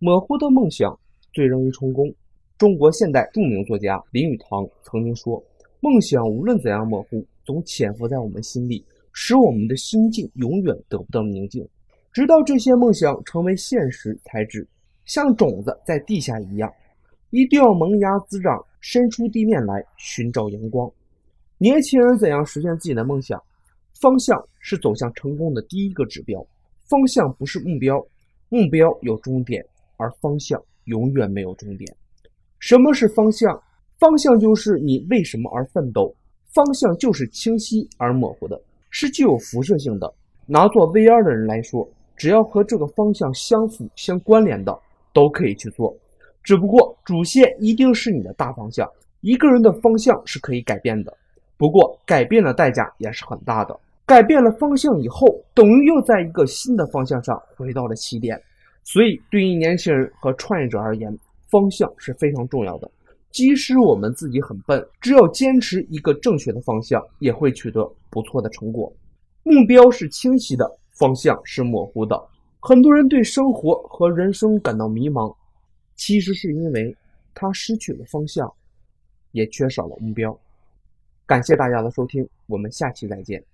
模糊的梦想最容易成功。中国现代著名作家林语堂曾经说：“梦想无论怎样模糊，总潜伏在我们心里，使我们的心境永远得不到宁静，直到这些梦想成为现实才止。像种子在地下一样，一定要萌芽滋长，伸出地面来寻找阳光。”年轻人怎样实现自己的梦想？方向是走向成功的第一个指标。方向不是目标，目标有终点，而方向永远没有终点。什么是方向？方向就是你为什么而奋斗。方向就是清晰而模糊的，是具有辐射性的。拿做 VR 的人来说，只要和这个方向相符、相关联的，都可以去做。只不过主线一定是你的大方向。一个人的方向是可以改变的。不过，改变的代价也是很大的。改变了方向以后，等于又在一个新的方向上回到了起点。所以，对于年轻人和创业者而言，方向是非常重要的。即使我们自己很笨，只要坚持一个正确的方向，也会取得不错的成果。目标是清晰的，方向是模糊的。很多人对生活和人生感到迷茫，其实是因为他失去了方向，也缺少了目标。感谢大家的收听，我们下期再见。